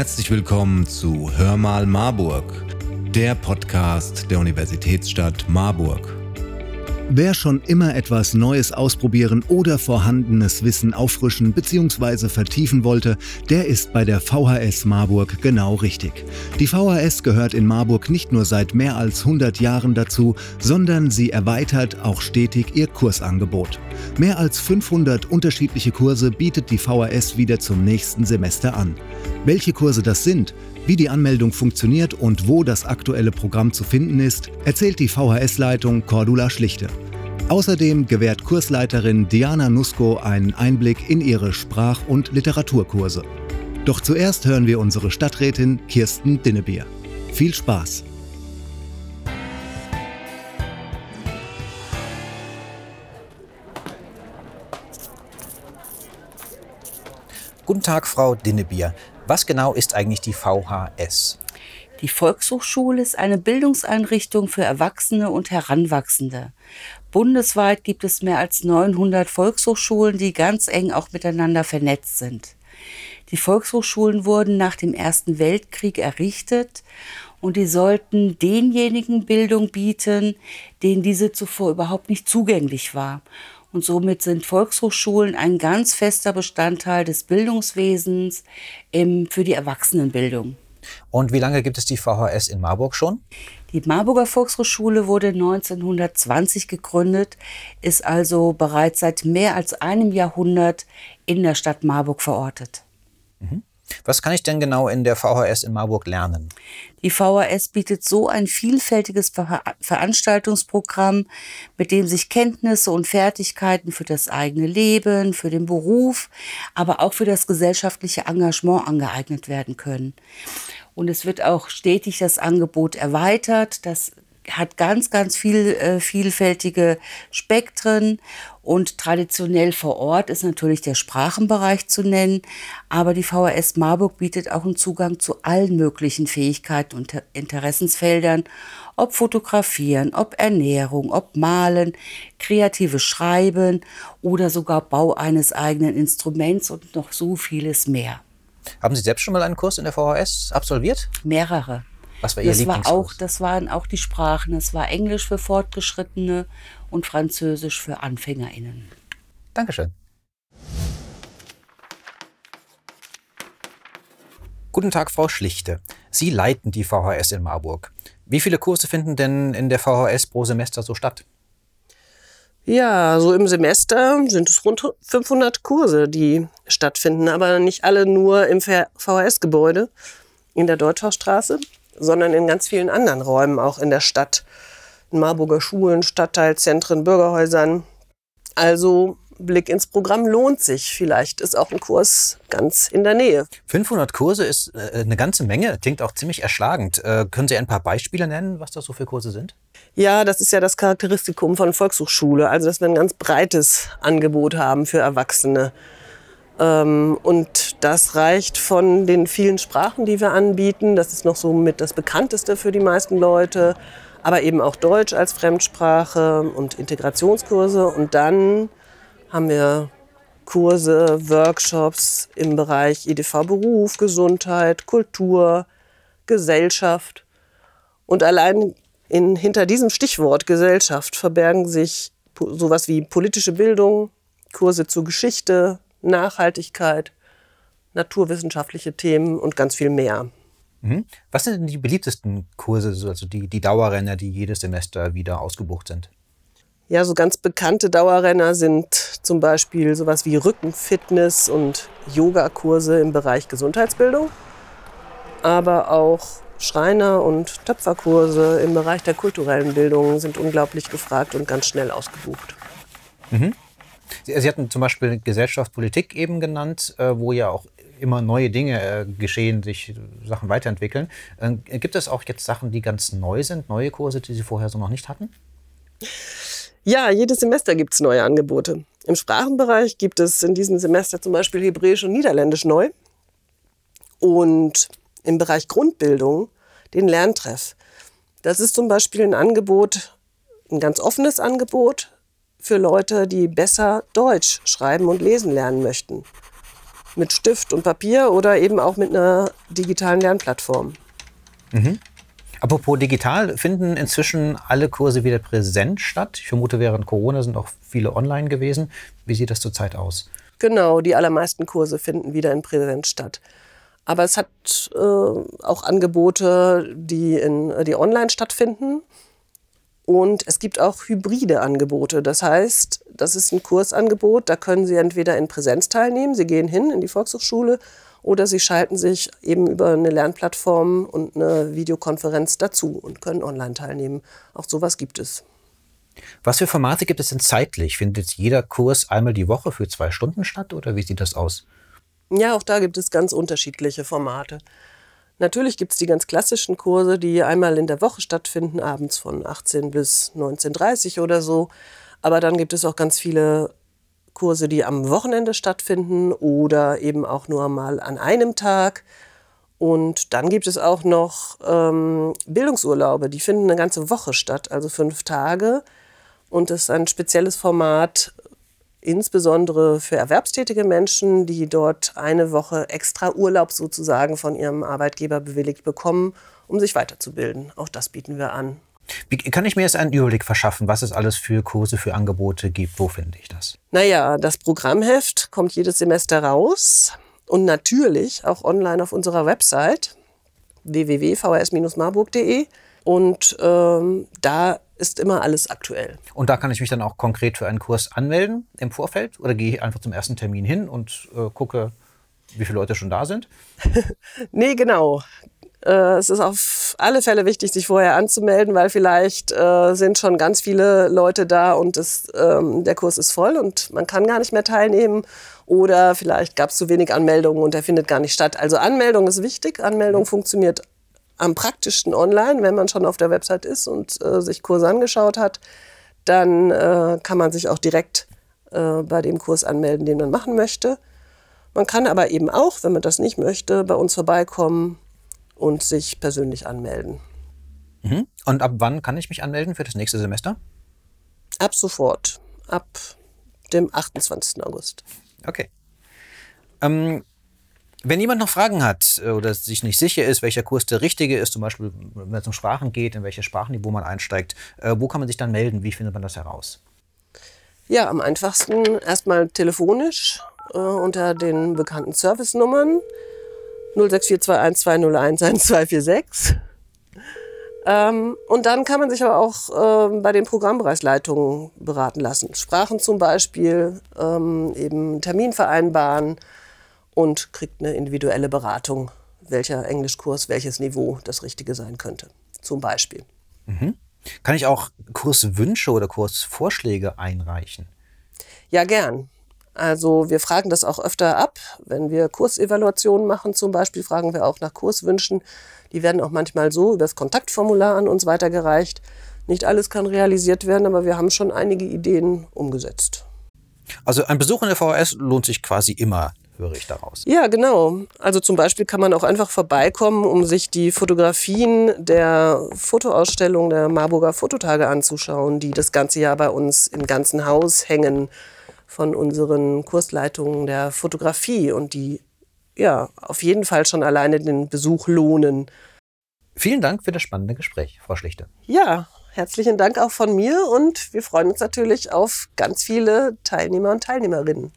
Herzlich willkommen zu Hör mal Marburg, der Podcast der Universitätsstadt Marburg. Wer schon immer etwas Neues ausprobieren oder vorhandenes Wissen auffrischen bzw. vertiefen wollte, der ist bei der VHS Marburg genau richtig. Die VHS gehört in Marburg nicht nur seit mehr als 100 Jahren dazu, sondern sie erweitert auch stetig ihr Kursangebot. Mehr als 500 unterschiedliche Kurse bietet die VHS wieder zum nächsten Semester an. Welche Kurse das sind, wie die Anmeldung funktioniert und wo das aktuelle Programm zu finden ist, erzählt die VHS-Leitung Cordula Schlichte. Außerdem gewährt Kursleiterin Diana Nusko einen Einblick in ihre Sprach- und Literaturkurse. Doch zuerst hören wir unsere Stadträtin Kirsten Dinnebier. Viel Spaß! Guten Tag, Frau Dinnebier. Was genau ist eigentlich die VHS? Die Volkshochschule ist eine Bildungseinrichtung für Erwachsene und Heranwachsende. Bundesweit gibt es mehr als 900 Volkshochschulen, die ganz eng auch miteinander vernetzt sind. Die Volkshochschulen wurden nach dem Ersten Weltkrieg errichtet und die sollten denjenigen Bildung bieten, denen diese zuvor überhaupt nicht zugänglich war. Und somit sind Volkshochschulen ein ganz fester Bestandteil des Bildungswesens im, für die Erwachsenenbildung. Und wie lange gibt es die VHS in Marburg schon? Die Marburger Volkshochschule wurde 1920 gegründet, ist also bereits seit mehr als einem Jahrhundert in der Stadt Marburg verortet. Mhm. Was kann ich denn genau in der VHS in Marburg lernen? Die VHS bietet so ein vielfältiges Ver Veranstaltungsprogramm, mit dem sich Kenntnisse und Fertigkeiten für das eigene Leben, für den Beruf, aber auch für das gesellschaftliche Engagement angeeignet werden können. Und es wird auch stetig das Angebot erweitert. Das hat ganz, ganz viel äh, vielfältige Spektren und traditionell vor Ort ist natürlich der Sprachenbereich zu nennen, aber die VHS Marburg bietet auch einen Zugang zu allen möglichen Fähigkeiten und Interessensfeldern, ob Fotografieren, ob Ernährung, ob Malen, kreatives Schreiben oder sogar Bau eines eigenen Instruments und noch so vieles mehr. Haben Sie selbst schon mal einen Kurs in der VHS absolviert? Mehrere. Was war Ihr das war auch, Das waren auch die Sprachen. Es war Englisch für Fortgeschrittene und Französisch für AnfängerInnen. Dankeschön. Guten Tag, Frau Schlichte. Sie leiten die VHS in Marburg. Wie viele Kurse finden denn in der VHS pro Semester so statt? Ja, so im Semester sind es rund 500 Kurse, die stattfinden, aber nicht alle nur im VHS-Gebäude in der Deutschhausstraße, sondern in ganz vielen anderen Räumen, auch in der Stadt. In Marburger Schulen, Stadtteilzentren, Bürgerhäusern. Also Blick ins Programm lohnt sich. Vielleicht ist auch ein Kurs ganz in der Nähe. 500 Kurse ist äh, eine ganze Menge, klingt auch ziemlich erschlagend. Äh, können Sie ein paar Beispiele nennen, was das so für Kurse sind? Ja, das ist ja das Charakteristikum von Volkshochschule, also dass wir ein ganz breites Angebot haben für Erwachsene. Ähm, und das reicht von den vielen Sprachen, die wir anbieten. Das ist noch so mit das bekannteste für die meisten Leute. Aber eben auch Deutsch als Fremdsprache und Integrationskurse. Und dann haben wir Kurse, Workshops im Bereich EDV Beruf, Gesundheit, Kultur, Gesellschaft. Und allein in, hinter diesem Stichwort Gesellschaft verbergen sich sowas wie politische Bildung, Kurse zur Geschichte, Nachhaltigkeit, naturwissenschaftliche Themen und ganz viel mehr. Mhm. Was sind denn die beliebtesten Kurse, also die, die Dauerrenner, die jedes Semester wieder ausgebucht sind? Ja, so ganz bekannte Dauerrenner sind zum Beispiel sowas wie Rückenfitness und Yogakurse im Bereich Gesundheitsbildung, aber auch Schreiner- und Töpferkurse im Bereich der kulturellen Bildung sind unglaublich gefragt und ganz schnell ausgebucht. Mhm. Sie, Sie, hatten zum Beispiel Gesellschaft, Politik eben genannt, äh, wo ja auch immer neue Dinge äh, geschehen, sich Sachen weiterentwickeln. Äh, gibt es auch jetzt Sachen, die ganz neu sind, neue Kurse, die Sie vorher so noch nicht hatten? Ja, jedes Semester gibt es neue Angebote. Im Sprachenbereich gibt es in diesem Semester zum Beispiel Hebräisch und Niederländisch neu. Und im Bereich Grundbildung den Lerntreff. Das ist zum Beispiel ein Angebot, ein ganz offenes Angebot, für Leute, die besser Deutsch schreiben und lesen lernen möchten. mit Stift und Papier oder eben auch mit einer digitalen Lernplattform. Apropos digital, finden inzwischen alle Kurse wieder präsent statt? Ich vermute, während Corona sind auch viele online gewesen. Wie sieht das zurzeit aus? Genau, die allermeisten Kurse finden wieder in Präsenz statt. Aber es hat äh, auch Angebote, die, in, die online stattfinden. Und es gibt auch hybride Angebote. Das heißt, das ist ein Kursangebot, da können Sie entweder in Präsenz teilnehmen, Sie gehen hin in die Volkshochschule, oder Sie schalten sich eben über eine Lernplattform und eine Videokonferenz dazu und können online teilnehmen. Auch sowas gibt es. Was für Formate gibt es denn zeitlich? Findet jetzt jeder Kurs einmal die Woche für zwei Stunden statt oder wie sieht das aus? Ja, auch da gibt es ganz unterschiedliche Formate. Natürlich gibt es die ganz klassischen Kurse, die einmal in der Woche stattfinden, abends von 18 bis 19.30 Uhr oder so. Aber dann gibt es auch ganz viele Kurse, die am Wochenende stattfinden oder eben auch nur mal an einem Tag. Und dann gibt es auch noch ähm, Bildungsurlaube, die finden eine ganze Woche statt, also fünf Tage. Und das ist ein spezielles Format, insbesondere für erwerbstätige Menschen, die dort eine Woche extra Urlaub sozusagen von ihrem Arbeitgeber bewilligt bekommen, um sich weiterzubilden. Auch das bieten wir an. Wie kann ich mir jetzt einen Überblick verschaffen, was es alles für Kurse, für Angebote gibt? Wo finde ich das? Naja, das Programmheft kommt jedes Semester raus und natürlich auch online auf unserer Website www.vhs-marburg.de und ähm, da ist immer alles aktuell. Und da kann ich mich dann auch konkret für einen Kurs anmelden im Vorfeld oder gehe ich einfach zum ersten Termin hin und äh, gucke, wie viele Leute schon da sind? Nee, genau. Äh, es ist auf alle Fälle wichtig, sich vorher anzumelden, weil vielleicht äh, sind schon ganz viele Leute da und es, ähm, der Kurs ist voll und man kann gar nicht mehr teilnehmen. Oder vielleicht gab es zu wenig Anmeldungen und der findet gar nicht statt. Also Anmeldung ist wichtig. Anmeldung funktioniert am praktischsten online, wenn man schon auf der Website ist und äh, sich Kurse angeschaut hat. Dann äh, kann man sich auch direkt äh, bei dem Kurs anmelden, den man machen möchte. Man kann aber eben auch, wenn man das nicht möchte, bei uns vorbeikommen und sich persönlich anmelden. Mhm. Und ab wann kann ich mich anmelden für das nächste Semester? Ab sofort, ab dem 28. August. Okay. Ähm, wenn jemand noch Fragen hat äh, oder sich nicht sicher ist, welcher Kurs der richtige ist, zum Beispiel wenn es um Sprachen geht, in welche Sprachenniveau man einsteigt, äh, wo kann man sich dann melden? Wie findet man das heraus? Ja, am einfachsten erstmal telefonisch äh, unter den bekannten Servicenummern 0642120111246. Ähm, und dann kann man sich aber auch ähm, bei den Programmbereichsleitungen beraten lassen. Sprachen zum Beispiel, ähm, eben Termin vereinbaren und kriegt eine individuelle Beratung, welcher Englischkurs, welches Niveau das Richtige sein könnte. Zum Beispiel. Kann ich auch Kurswünsche oder Kursvorschläge einreichen? Ja, gern. Also wir fragen das auch öfter ab. Wenn wir Kursevaluationen machen zum Beispiel, fragen wir auch nach Kurswünschen. Die werden auch manchmal so über das Kontaktformular an uns weitergereicht. Nicht alles kann realisiert werden, aber wir haben schon einige Ideen umgesetzt. Also ein Besuch in der VHS lohnt sich quasi immer, höre ich daraus. Ja, genau. Also zum Beispiel kann man auch einfach vorbeikommen, um sich die Fotografien der Fotoausstellung der Marburger Fototage anzuschauen, die das ganze Jahr bei uns im ganzen Haus hängen von unseren Kursleitungen der Fotografie und die ja auf jeden Fall schon alleine den Besuch lohnen. Vielen Dank für das spannende Gespräch, Frau Schlichte. Ja, herzlichen Dank auch von mir und wir freuen uns natürlich auf ganz viele Teilnehmer und Teilnehmerinnen.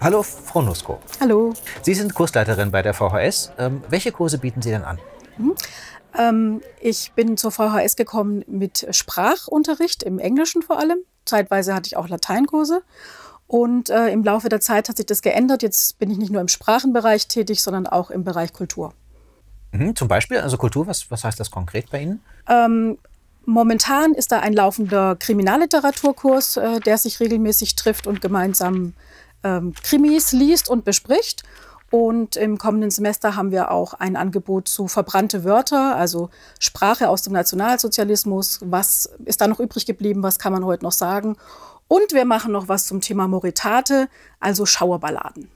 Hallo, Frau Nusko. Hallo. Sie sind Kursleiterin bei der VHS. Ähm, welche Kurse bieten Sie denn an? Ähm, ich bin zur VHS gekommen mit Sprachunterricht, im Englischen vor allem. Zeitweise hatte ich auch Lateinkurse. Und äh, im Laufe der Zeit hat sich das geändert. Jetzt bin ich nicht nur im Sprachenbereich tätig, sondern auch im Bereich Kultur. Mhm, zum Beispiel, also Kultur, was, was heißt das konkret bei Ihnen? Ähm, momentan ist da ein laufender Kriminalliteraturkurs, äh, der sich regelmäßig trifft und gemeinsam ähm, Krimis liest und bespricht. Und im kommenden Semester haben wir auch ein Angebot zu verbrannte Wörter, also Sprache aus dem Nationalsozialismus. Was ist da noch übrig geblieben? Was kann man heute noch sagen? Und wir machen noch was zum Thema Moritate, also Schauerballaden.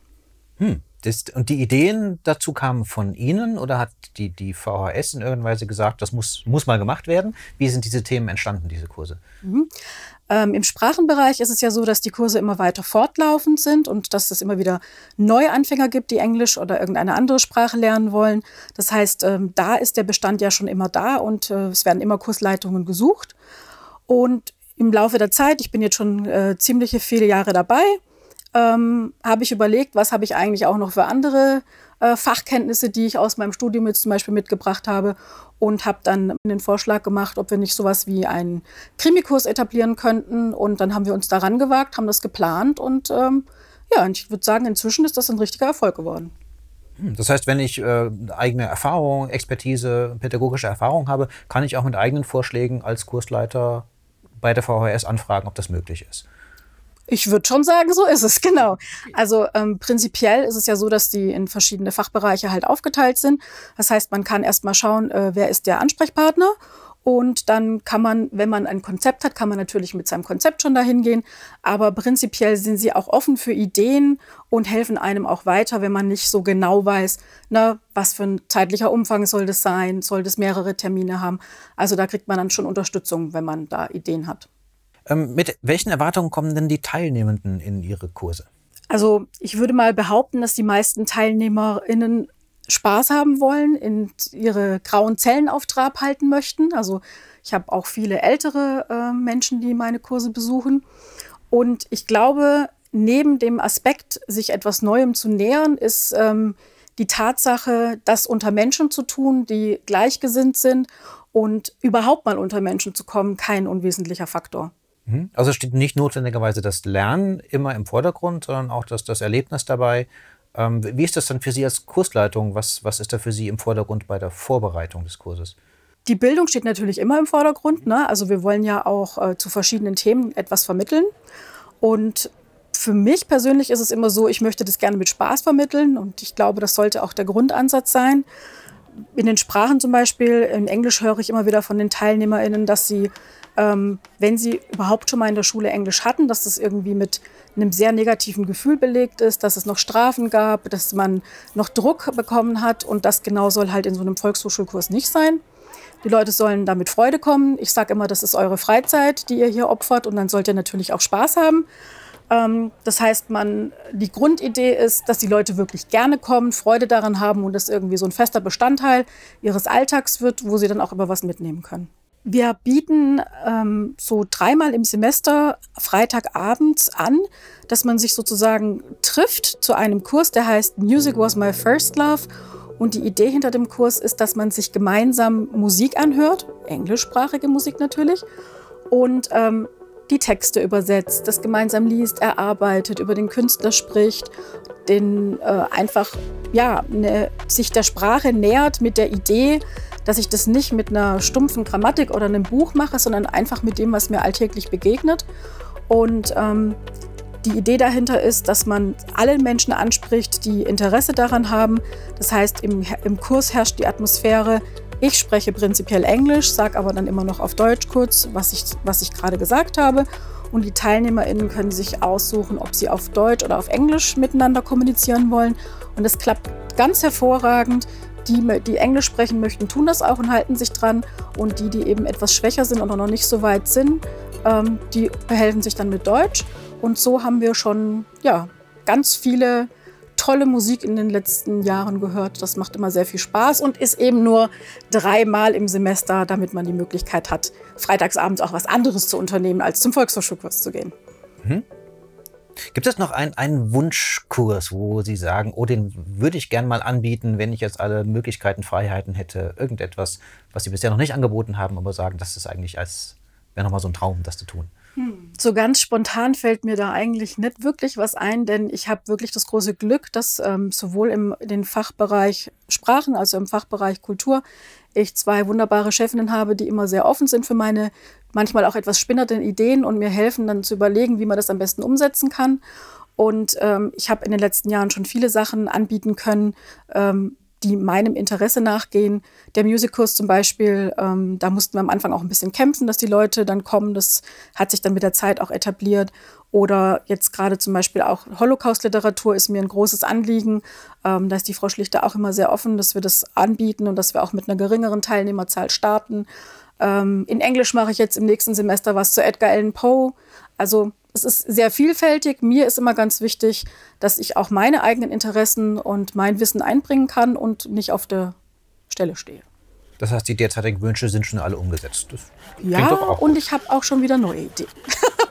Hm. Das, und die Ideen dazu kamen von Ihnen oder hat die, die VHS in irgendeiner Weise gesagt, das muss, muss mal gemacht werden? Wie sind diese Themen entstanden, diese Kurse? Mhm. Ähm, Im Sprachenbereich ist es ja so, dass die Kurse immer weiter fortlaufend sind und dass es immer wieder Neuanfänger gibt, die Englisch oder irgendeine andere Sprache lernen wollen. Das heißt, ähm, da ist der Bestand ja schon immer da und äh, es werden immer Kursleitungen gesucht. Und im Laufe der Zeit, ich bin jetzt schon äh, ziemliche viele Jahre dabei, ähm, habe ich überlegt, was habe ich eigentlich auch noch für andere äh, Fachkenntnisse, die ich aus meinem Studium jetzt zum Beispiel mitgebracht habe und habe dann den Vorschlag gemacht, ob wir nicht sowas wie einen Krimikurs etablieren könnten und dann haben wir uns daran gewagt, haben das geplant und ähm, ja, und ich würde sagen, inzwischen ist das ein richtiger Erfolg geworden. Hm, das heißt, wenn ich äh, eigene Erfahrung, Expertise, pädagogische Erfahrung habe, kann ich auch mit eigenen Vorschlägen als Kursleiter bei der VHS anfragen, ob das möglich ist. Ich würde schon sagen, so ist es, genau. Also ähm, prinzipiell ist es ja so, dass die in verschiedene Fachbereiche halt aufgeteilt sind. Das heißt, man kann erst mal schauen, äh, wer ist der Ansprechpartner. Und dann kann man, wenn man ein Konzept hat, kann man natürlich mit seinem Konzept schon dahin gehen. Aber prinzipiell sind sie auch offen für Ideen und helfen einem auch weiter, wenn man nicht so genau weiß, na, was für ein zeitlicher Umfang soll das sein, soll das mehrere Termine haben. Also da kriegt man dann schon Unterstützung, wenn man da Ideen hat. Ähm, mit welchen Erwartungen kommen denn die Teilnehmenden in ihre Kurse? Also ich würde mal behaupten, dass die meisten TeilnehmerInnen Spaß haben wollen, in ihre grauen Zellen auf Trab halten möchten. Also ich habe auch viele ältere äh, Menschen, die meine Kurse besuchen. Und ich glaube, neben dem Aspekt, sich etwas Neuem zu nähern, ist ähm, die Tatsache, das unter Menschen zu tun, die gleichgesinnt sind und überhaupt mal unter Menschen zu kommen, kein unwesentlicher Faktor. Mhm. Also steht nicht notwendigerweise das Lernen immer im Vordergrund, sondern auch das, das Erlebnis dabei. Ähm, wie ist das dann für Sie als Kursleitung? Was, was ist da für Sie im Vordergrund bei der Vorbereitung des Kurses? Die Bildung steht natürlich immer im Vordergrund. Ne? Also wir wollen ja auch äh, zu verschiedenen Themen etwas vermitteln. Und für mich persönlich ist es immer so, ich möchte das gerne mit Spaß vermitteln und ich glaube, das sollte auch der Grundansatz sein. In den Sprachen zum Beispiel, in Englisch höre ich immer wieder von den TeilnehmerInnen, dass sie ähm, wenn sie überhaupt schon mal in der Schule Englisch hatten, dass das irgendwie mit einem sehr negativen Gefühl belegt ist, dass es noch Strafen gab, dass man noch Druck bekommen hat und das genau soll halt in so einem Volkshochschulkurs nicht sein. Die Leute sollen damit Freude kommen. Ich sage immer, das ist eure Freizeit, die ihr hier opfert und dann sollt ihr natürlich auch Spaß haben. Ähm, das heißt, man, die Grundidee ist, dass die Leute wirklich gerne kommen, Freude daran haben und das irgendwie so ein fester Bestandteil ihres Alltags wird, wo sie dann auch immer was mitnehmen können. Wir bieten ähm, so dreimal im Semester Freitagabends an, dass man sich sozusagen trifft zu einem Kurs, der heißt Music Was My First Love. Und die Idee hinter dem Kurs ist, dass man sich gemeinsam Musik anhört, englischsprachige Musik natürlich, und ähm, die Texte übersetzt, das gemeinsam liest, erarbeitet, über den Künstler spricht, den äh, einfach ja, ne, sich der Sprache nähert mit der Idee, dass ich das nicht mit einer stumpfen Grammatik oder einem Buch mache, sondern einfach mit dem, was mir alltäglich begegnet. Und ähm, die Idee dahinter ist, dass man alle Menschen anspricht, die Interesse daran haben. Das heißt, im, im Kurs herrscht die Atmosphäre, ich spreche prinzipiell Englisch, sage aber dann immer noch auf Deutsch kurz, was ich, was ich gerade gesagt habe. Und die TeilnehmerInnen können sich aussuchen, ob sie auf Deutsch oder auf Englisch miteinander kommunizieren wollen. Und es klappt ganz hervorragend. Die, die Englisch sprechen möchten, tun das auch und halten sich dran. Und die, die eben etwas schwächer sind oder noch nicht so weit sind, ähm, die behelfen sich dann mit Deutsch. Und so haben wir schon ja, ganz viele tolle Musik in den letzten Jahren gehört. Das macht immer sehr viel Spaß und ist eben nur dreimal im Semester, damit man die Möglichkeit hat, freitagsabends auch was anderes zu unternehmen, als zum Volkshochschulkurs zu gehen. Mhm. Gibt es noch ein, einen Wunschkurs, wo Sie sagen, oh, den würde ich gern mal anbieten, wenn ich jetzt alle Möglichkeiten, Freiheiten hätte, irgendetwas, was Sie bisher noch nicht angeboten haben, aber sagen, das ist eigentlich als wäre nochmal so ein Traum, das zu tun? So ganz spontan fällt mir da eigentlich nicht wirklich was ein, denn ich habe wirklich das große Glück, dass ähm, sowohl im den Fachbereich Sprachen, also im Fachbereich Kultur, ich zwei wunderbare Chefinnen habe, die immer sehr offen sind für meine manchmal auch etwas spinnernden Ideen und mir helfen dann zu überlegen, wie man das am besten umsetzen kann. Und ähm, ich habe in den letzten Jahren schon viele Sachen anbieten können, ähm, die meinem Interesse nachgehen. Der Musikkurs zum Beispiel, ähm, da mussten wir am Anfang auch ein bisschen kämpfen, dass die Leute dann kommen. Das hat sich dann mit der Zeit auch etabliert. Oder jetzt gerade zum Beispiel auch Holocaust-Literatur ist mir ein großes Anliegen. Ähm, da ist die Frau Schlichter auch immer sehr offen, dass wir das anbieten und dass wir auch mit einer geringeren Teilnehmerzahl starten. Ähm, in Englisch mache ich jetzt im nächsten Semester was zu Edgar Allan Poe. Also es ist sehr vielfältig. Mir ist immer ganz wichtig, dass ich auch meine eigenen Interessen und mein Wissen einbringen kann und nicht auf der Stelle stehe. Das heißt, die derzeitigen Wünsche sind schon alle umgesetzt. Das ja, und ich habe auch schon wieder neue Ideen.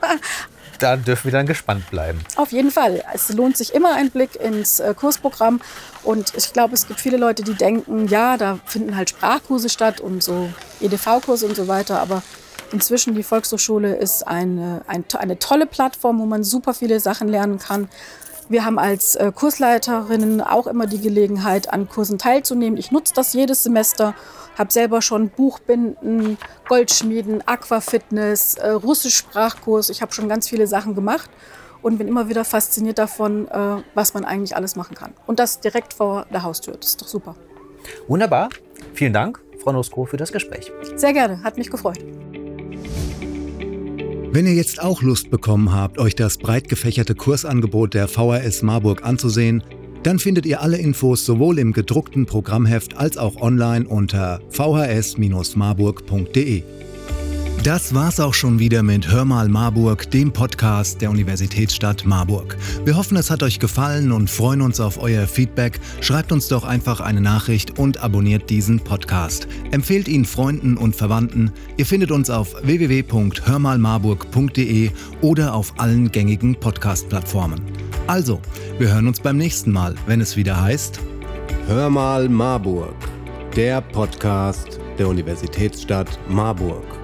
da dürfen wir dann gespannt bleiben. Auf jeden Fall. Es lohnt sich immer ein Blick ins äh, Kursprogramm. Und ich glaube, es gibt viele Leute, die denken, ja, da finden halt Sprachkurse statt und so EDV-Kurse und so weiter. Aber inzwischen die Volkshochschule ist eine, ein, eine tolle Plattform, wo man super viele Sachen lernen kann. Wir haben als äh, Kursleiterinnen auch immer die Gelegenheit, an Kursen teilzunehmen. Ich nutze das jedes Semester, habe selber schon Buchbinden, Goldschmieden, Aquafitness, äh, Russisch-Sprachkurs. Ich habe schon ganz viele Sachen gemacht und bin immer wieder fasziniert davon, äh, was man eigentlich alles machen kann. Und das direkt vor der Haustür. Das ist doch super. Wunderbar. Vielen Dank, Frau Nosko, für das Gespräch. Sehr gerne. Hat mich gefreut. Wenn ihr jetzt auch Lust bekommen habt, euch das breit gefächerte Kursangebot der VHS Marburg anzusehen, dann findet ihr alle Infos sowohl im gedruckten Programmheft als auch online unter vhs-marburg.de. Das war's auch schon wieder mit Hör mal Marburg, dem Podcast der Universitätsstadt Marburg. Wir hoffen, es hat euch gefallen und freuen uns auf euer Feedback. Schreibt uns doch einfach eine Nachricht und abonniert diesen Podcast. Empfehlt ihn Freunden und Verwandten. Ihr findet uns auf www.hörmalmarburg.de oder auf allen gängigen Podcast-Plattformen. Also, wir hören uns beim nächsten Mal, wenn es wieder heißt Hör mal Marburg, der Podcast der Universitätsstadt Marburg.